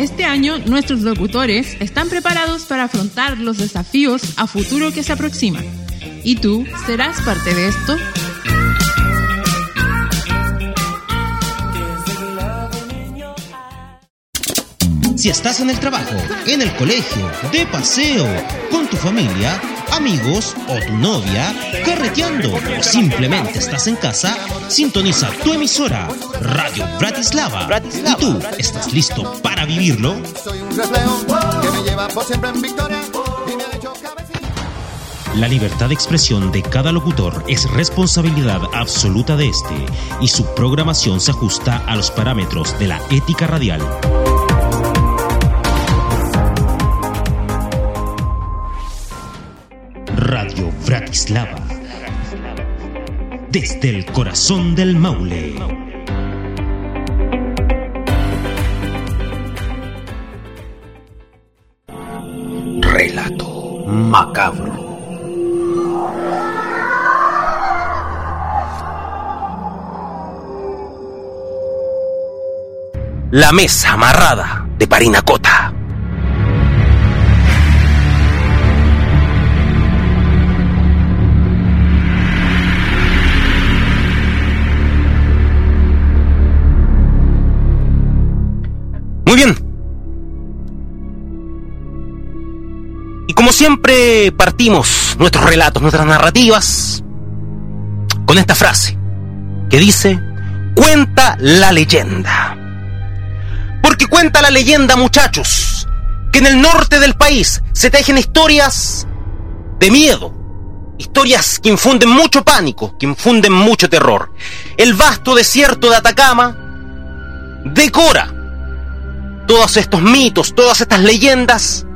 Este año nuestros locutores están preparados para afrontar los desafíos a futuro que se aproximan. ¿Y tú serás parte de esto? Si estás en el trabajo, en el colegio, de paseo, con tu familia, amigos o tu novia, carreteando o simplemente estás en casa, sintoniza tu emisora Radio Bratislava. ¿Y tú estás listo para vivirlo? La libertad de expresión de cada locutor es responsabilidad absoluta de este y su programación se ajusta a los parámetros de la ética radial. Bratislava. Desde el corazón del Maule. Relato macabro. La mesa amarrada de Parinacota. Y como siempre partimos nuestros relatos, nuestras narrativas, con esta frase que dice, cuenta la leyenda. Porque cuenta la leyenda, muchachos, que en el norte del país se tejen historias de miedo, historias que infunden mucho pánico, que infunden mucho terror. El vasto desierto de Atacama decora todos estos mitos, todas estas leyendas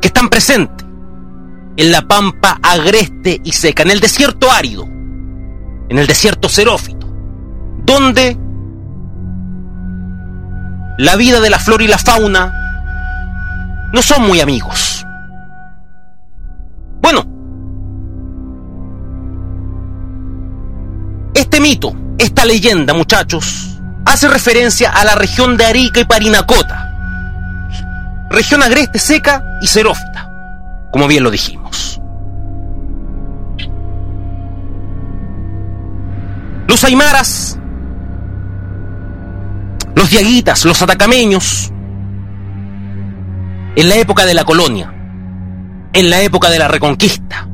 que están presentes en la pampa agreste y seca, en el desierto árido, en el desierto xerófito, donde la vida de la flora y la fauna no son muy amigos. Bueno, este mito, esta leyenda, muchachos, hace referencia a la región de Arica y Parinacota, región agreste, seca y xerófita, como bien lo dijimos. Los aymaras, los diaguitas, los atacameños, en la época de la colonia, en la época de la reconquista,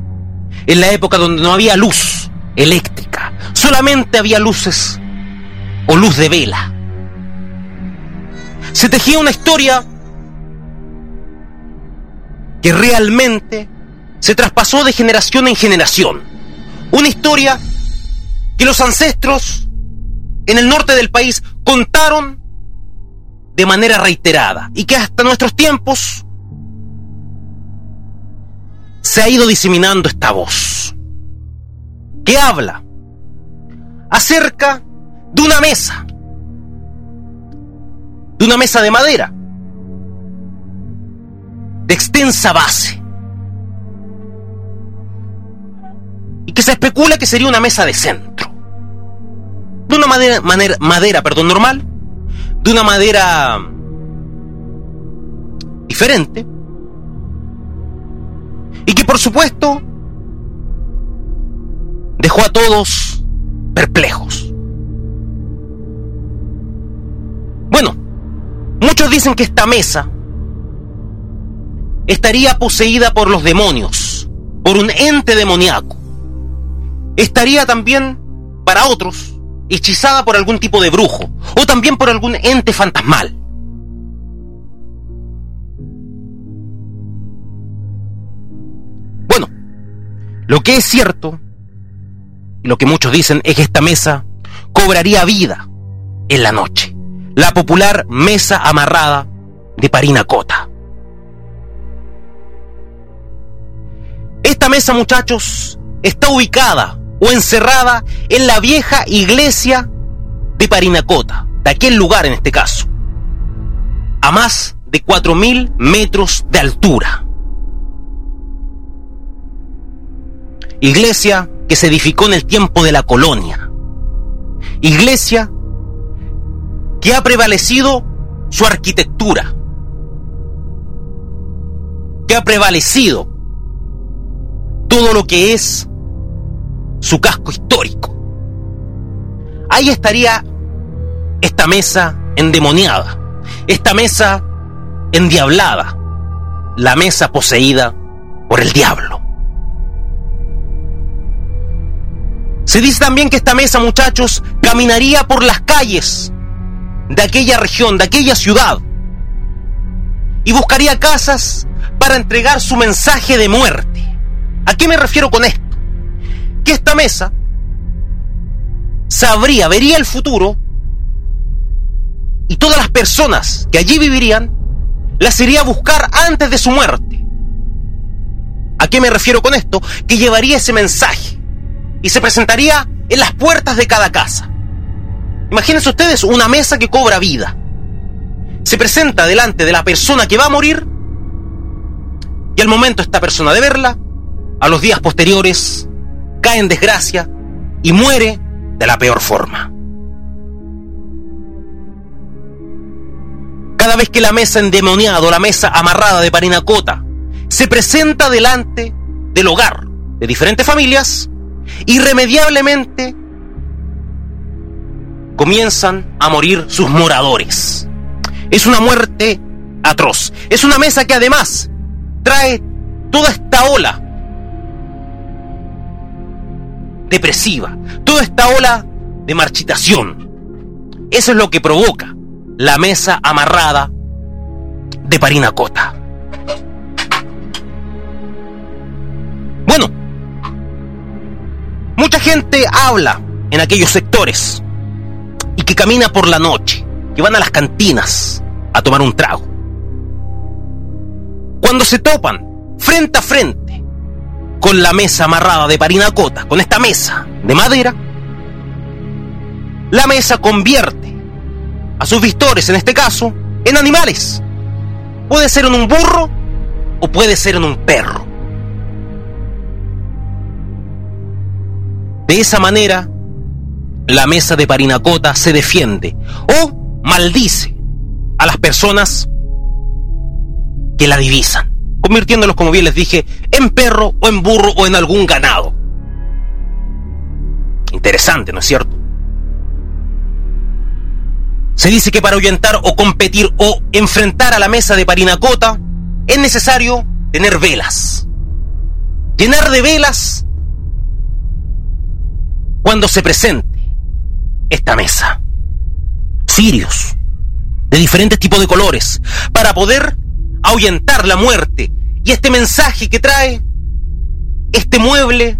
en la época donde no había luz eléctrica, solamente había luces o luz de vela. Se tejía una historia que realmente se traspasó de generación en generación. Una historia que los ancestros en el norte del país contaron de manera reiterada y que hasta nuestros tiempos se ha ido diseminando esta voz que habla acerca de una mesa, de una mesa de madera, de extensa base, y que se especula que sería una mesa de centro, de una madera, madera, madera perdón, normal, de una madera diferente, y que por supuesto dejó a todos perplejos. Bueno, muchos dicen que esta mesa estaría poseída por los demonios, por un ente demoníaco. Estaría también, para otros, hechizada por algún tipo de brujo, o también por algún ente fantasmal. Bueno, lo que es cierto, y lo que muchos dicen, es que esta mesa cobraría vida en la noche. La popular mesa amarrada de Parinacota. Esta mesa, muchachos, está ubicada o encerrada en la vieja iglesia de Parinacota, de aquel lugar en este caso, a más de 4.000 metros de altura. Iglesia que se edificó en el tiempo de la colonia. Iglesia que ha prevalecido su arquitectura, que ha prevalecido todo lo que es su casco histórico. Ahí estaría esta mesa endemoniada, esta mesa endiablada, la mesa poseída por el diablo. Se dice también que esta mesa, muchachos, caminaría por las calles de aquella región, de aquella ciudad, y buscaría casas para entregar su mensaje de muerte. ¿A qué me refiero con esto? Que esta mesa sabría, vería el futuro y todas las personas que allí vivirían las iría a buscar antes de su muerte. ¿A qué me refiero con esto? Que llevaría ese mensaje y se presentaría en las puertas de cada casa. Imagínense ustedes una mesa que cobra vida. Se presenta delante de la persona que va a morir y al momento esta persona de verla, a los días posteriores, cae en desgracia y muere de la peor forma. Cada vez que la mesa endemoniada o la mesa amarrada de Parinacota se presenta delante del hogar de diferentes familias, irremediablemente comienzan a morir sus moradores. Es una muerte atroz. Es una mesa que además trae toda esta ola depresiva, toda esta ola de marchitación. Eso es lo que provoca la mesa amarrada de Parinacota. Bueno, mucha gente habla en aquellos sectores y que camina por la noche, que van a las cantinas a tomar un trago. Cuando se topan frente a frente con la mesa amarrada de parinacota, con esta mesa de madera, la mesa convierte a sus vistores, en este caso, en animales. Puede ser en un burro o puede ser en un perro. De esa manera, la mesa de Parinacota se defiende o maldice a las personas que la divisan, convirtiéndolos, como bien les dije, en perro o en burro o en algún ganado. Interesante, ¿no es cierto? Se dice que para ahuyentar o competir o enfrentar a la mesa de Parinacota es necesario tener velas. Llenar de velas cuando se presente esta mesa. Cirios, de diferentes tipos de colores, para poder ahuyentar la muerte y este mensaje que trae este mueble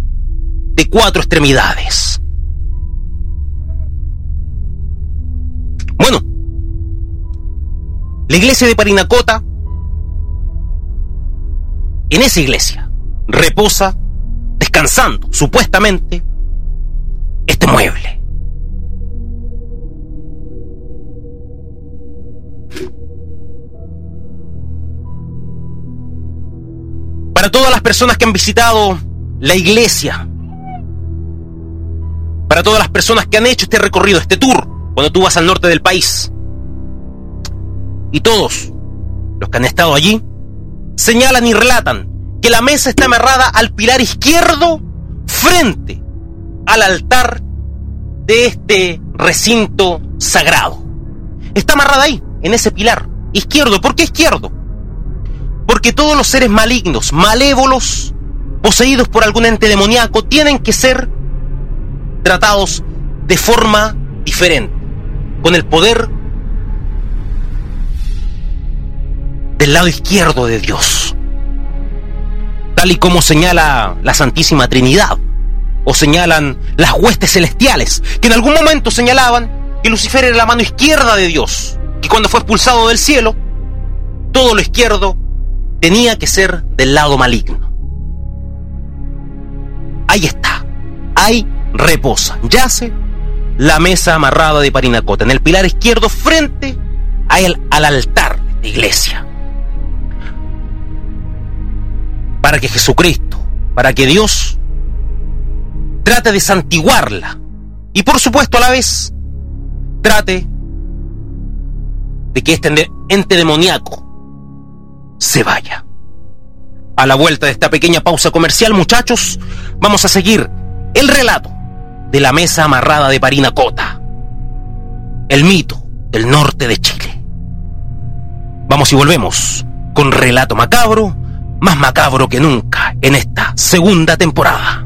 de cuatro extremidades. Bueno, la iglesia de Parinacota, en esa iglesia, reposa, descansando, supuestamente, este mueble. Para todas las personas que han visitado la iglesia, para todas las personas que han hecho este recorrido, este tour, cuando tú vas al norte del país, y todos los que han estado allí, señalan y relatan que la mesa está amarrada al pilar izquierdo frente al altar de este recinto sagrado. Está amarrada ahí, en ese pilar izquierdo. ¿Por qué izquierdo? Porque todos los seres malignos, malévolos, poseídos por algún ente demoníaco, tienen que ser tratados de forma diferente, con el poder del lado izquierdo de Dios, tal y como señala la Santísima Trinidad, o señalan las huestes celestiales, que en algún momento señalaban que Lucifer era la mano izquierda de Dios, que cuando fue expulsado del cielo, todo lo izquierdo tenía que ser del lado maligno. Ahí está, ahí reposa, yace la mesa amarrada de Parinacota, en el pilar izquierdo frente al, al altar de iglesia. Para que Jesucristo, para que Dios trate de santiguarla y por supuesto a la vez trate de que este ente demoníaco se vaya. A la vuelta de esta pequeña pausa comercial, muchachos, vamos a seguir el relato de la mesa amarrada de Parinacota, el mito del norte de Chile. Vamos y volvemos con relato macabro, más macabro que nunca en esta segunda temporada.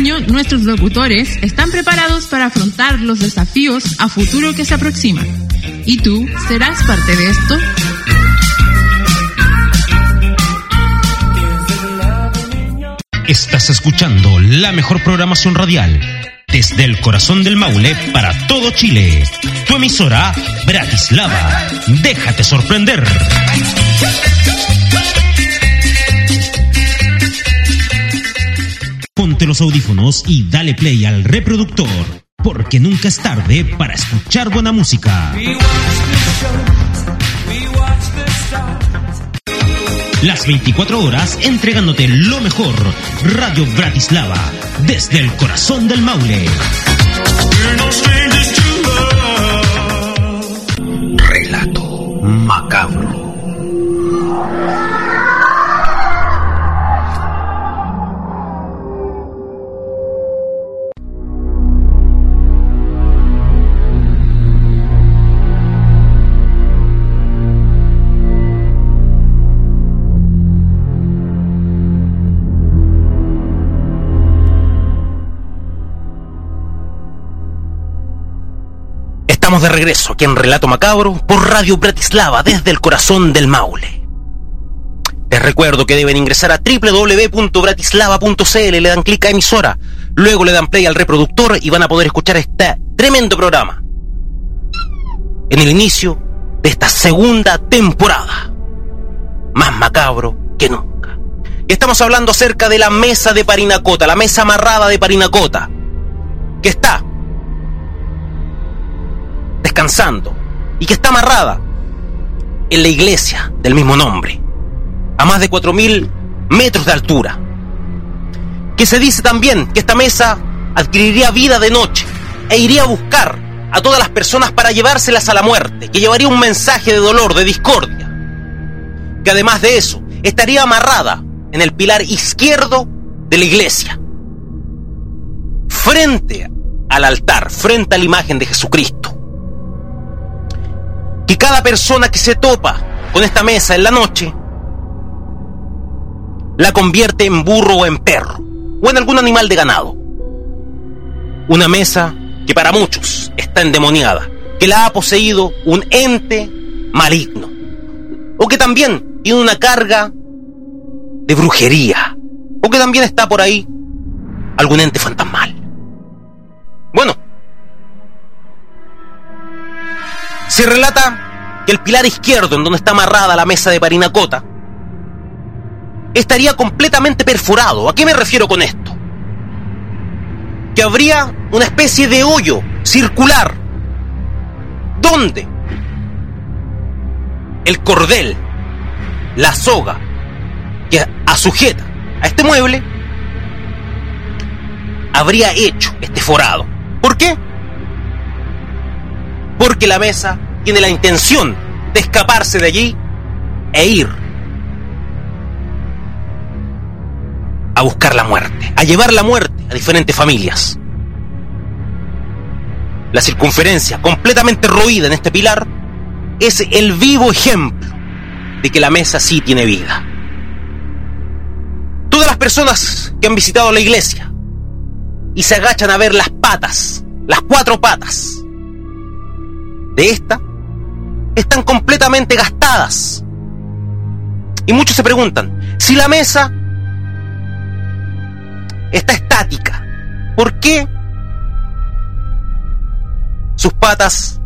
Nuestros locutores están preparados para afrontar los desafíos a futuro que se aproximan. ¿Y tú serás parte de esto? Estás escuchando la mejor programación radial desde el corazón del Maule para todo Chile. Tu emisora Bratislava. Déjate sorprender. Los audífonos y dale play al reproductor, porque nunca es tarde para escuchar buena música. Las 24 horas entregándote lo mejor. Radio Bratislava, desde el corazón del Maule. Relato macabro. Estamos de regreso aquí en Relato Macabro por Radio Bratislava desde el corazón del Maule. Les recuerdo que deben ingresar a www.bratislava.cl, le dan clic a emisora, luego le dan play al reproductor y van a poder escuchar este tremendo programa. En el inicio de esta segunda temporada. Más macabro que nunca. Estamos hablando acerca de la mesa de Parinacota, la mesa amarrada de Parinacota, que está y que está amarrada en la iglesia del mismo nombre, a más de 4.000 metros de altura. Que se dice también que esta mesa adquiriría vida de noche e iría a buscar a todas las personas para llevárselas a la muerte, que llevaría un mensaje de dolor, de discordia. Que además de eso, estaría amarrada en el pilar izquierdo de la iglesia, frente al altar, frente a la imagen de Jesucristo que cada persona que se topa con esta mesa en la noche la convierte en burro o en perro o en algún animal de ganado. Una mesa que para muchos está endemoniada, que la ha poseído un ente maligno o que también tiene una carga de brujería o que también está por ahí algún ente fantasmal. Se relata que el pilar izquierdo, en donde está amarrada la mesa de Parinacota, estaría completamente perforado. ¿A qué me refiero con esto? Que habría una especie de hoyo circular donde el cordel, la soga que sujeta a este mueble, habría hecho este forado. ¿Por qué? porque la mesa tiene la intención de escaparse de allí e ir a buscar la muerte, a llevar la muerte a diferentes familias. La circunferencia completamente roída en este pilar es el vivo ejemplo de que la mesa sí tiene vida. Todas las personas que han visitado la iglesia y se agachan a ver las patas, las cuatro patas de esta, están completamente gastadas. Y muchos se preguntan, si la mesa está estática, ¿por qué sus patas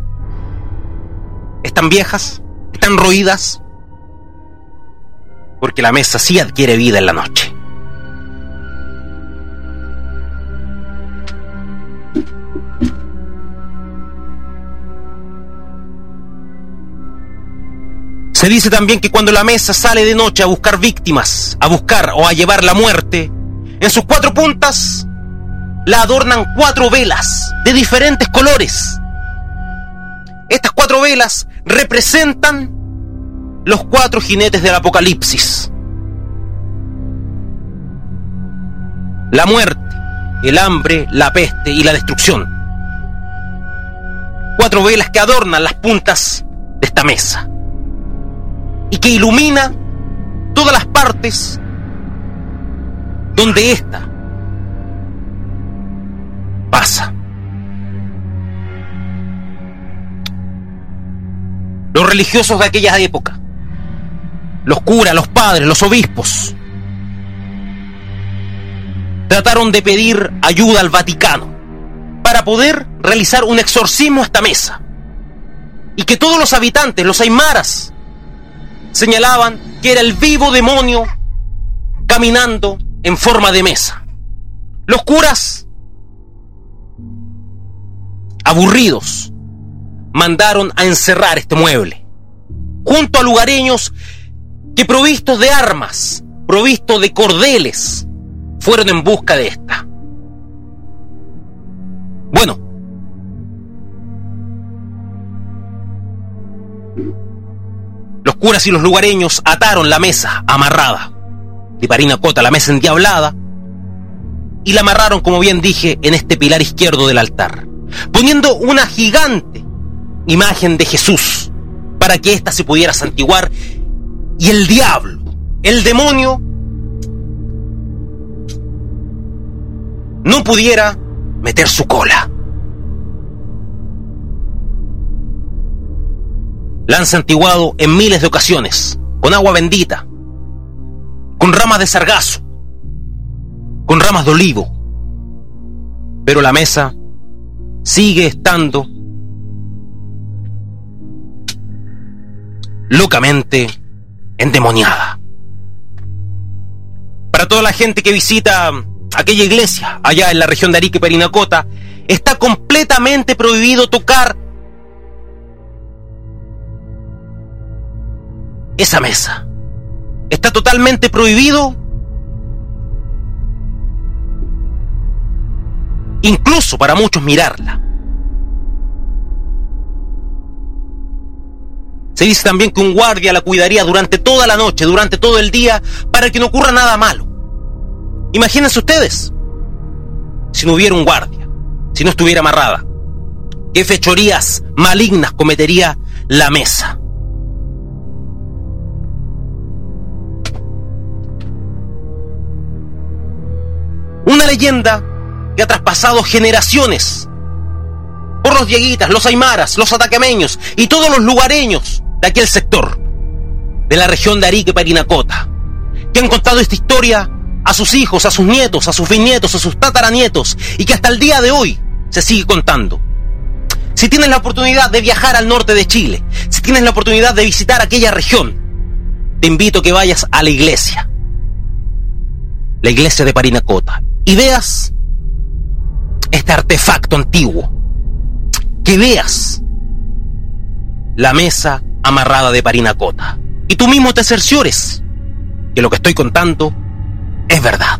están viejas, están roídas? Porque la mesa sí adquiere vida en la noche. Se dice también que cuando la mesa sale de noche a buscar víctimas, a buscar o a llevar la muerte, en sus cuatro puntas la adornan cuatro velas de diferentes colores. Estas cuatro velas representan los cuatro jinetes del Apocalipsis. La muerte, el hambre, la peste y la destrucción. Cuatro velas que adornan las puntas de esta mesa y que ilumina todas las partes donde ésta pasa. Los religiosos de aquella época, los curas, los padres, los obispos, trataron de pedir ayuda al Vaticano para poder realizar un exorcismo a esta mesa. Y que todos los habitantes, los aymaras, señalaban que era el vivo demonio caminando en forma de mesa. Los curas, aburridos, mandaron a encerrar este mueble, junto a lugareños que provistos de armas, provistos de cordeles, fueron en busca de esta. Bueno, Los curas y los lugareños ataron la mesa amarrada de Parinacota, la mesa endiablada, y la amarraron, como bien dije, en este pilar izquierdo del altar, poniendo una gigante imagen de Jesús para que ésta se pudiera santiguar y el diablo, el demonio, no pudiera meter su cola. La han santiguado en miles de ocasiones, con agua bendita, con ramas de sargazo, con ramas de olivo. Pero la mesa sigue estando locamente endemoniada. Para toda la gente que visita aquella iglesia allá en la región de Arique y Perinacota, está completamente prohibido tocar esa mesa. Está totalmente prohibido incluso para muchos mirarla. Se dice también que un guardia la cuidaría durante toda la noche, durante todo el día, para que no ocurra nada malo. Imagínense ustedes, si no hubiera un guardia, si no estuviera amarrada, qué fechorías malignas cometería la mesa. Una leyenda que ha traspasado generaciones por los dieguitas, los aymaras, los atacameños y todos los lugareños de aquel sector, de la región de Arique, Parinacota, que han contado esta historia a sus hijos, a sus nietos, a sus bisnietos, a sus tataranietos, y que hasta el día de hoy se sigue contando. Si tienes la oportunidad de viajar al norte de Chile, si tienes la oportunidad de visitar aquella región, te invito a que vayas a la iglesia, la iglesia de Parinacota, y veas este artefacto antiguo. Que veas la mesa amarrada de Parinacota. Y tú mismo te cerciores que lo que estoy contando es verdad.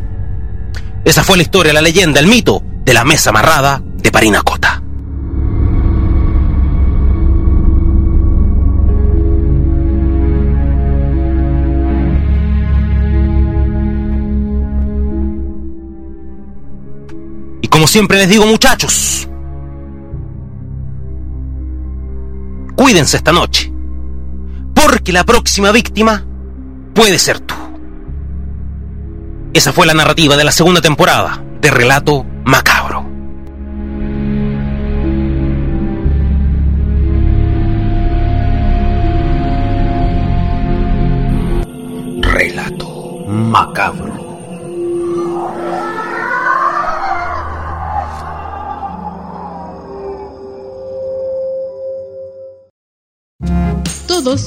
Esa fue la historia, la leyenda, el mito de la mesa amarrada de Parinacota. Siempre les digo muchachos, cuídense esta noche, porque la próxima víctima puede ser tú. Esa fue la narrativa de la segunda temporada de Relato Macabro.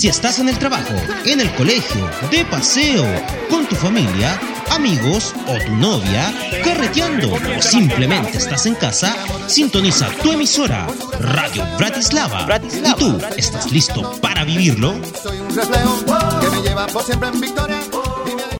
Si estás en el trabajo, en el colegio, de paseo, con tu familia, amigos o tu novia, carreteando o simplemente estás en casa, sintoniza tu emisora Radio Bratislava. ¿Y tú estás listo para vivirlo? Soy un que me lleva por siempre en victoria.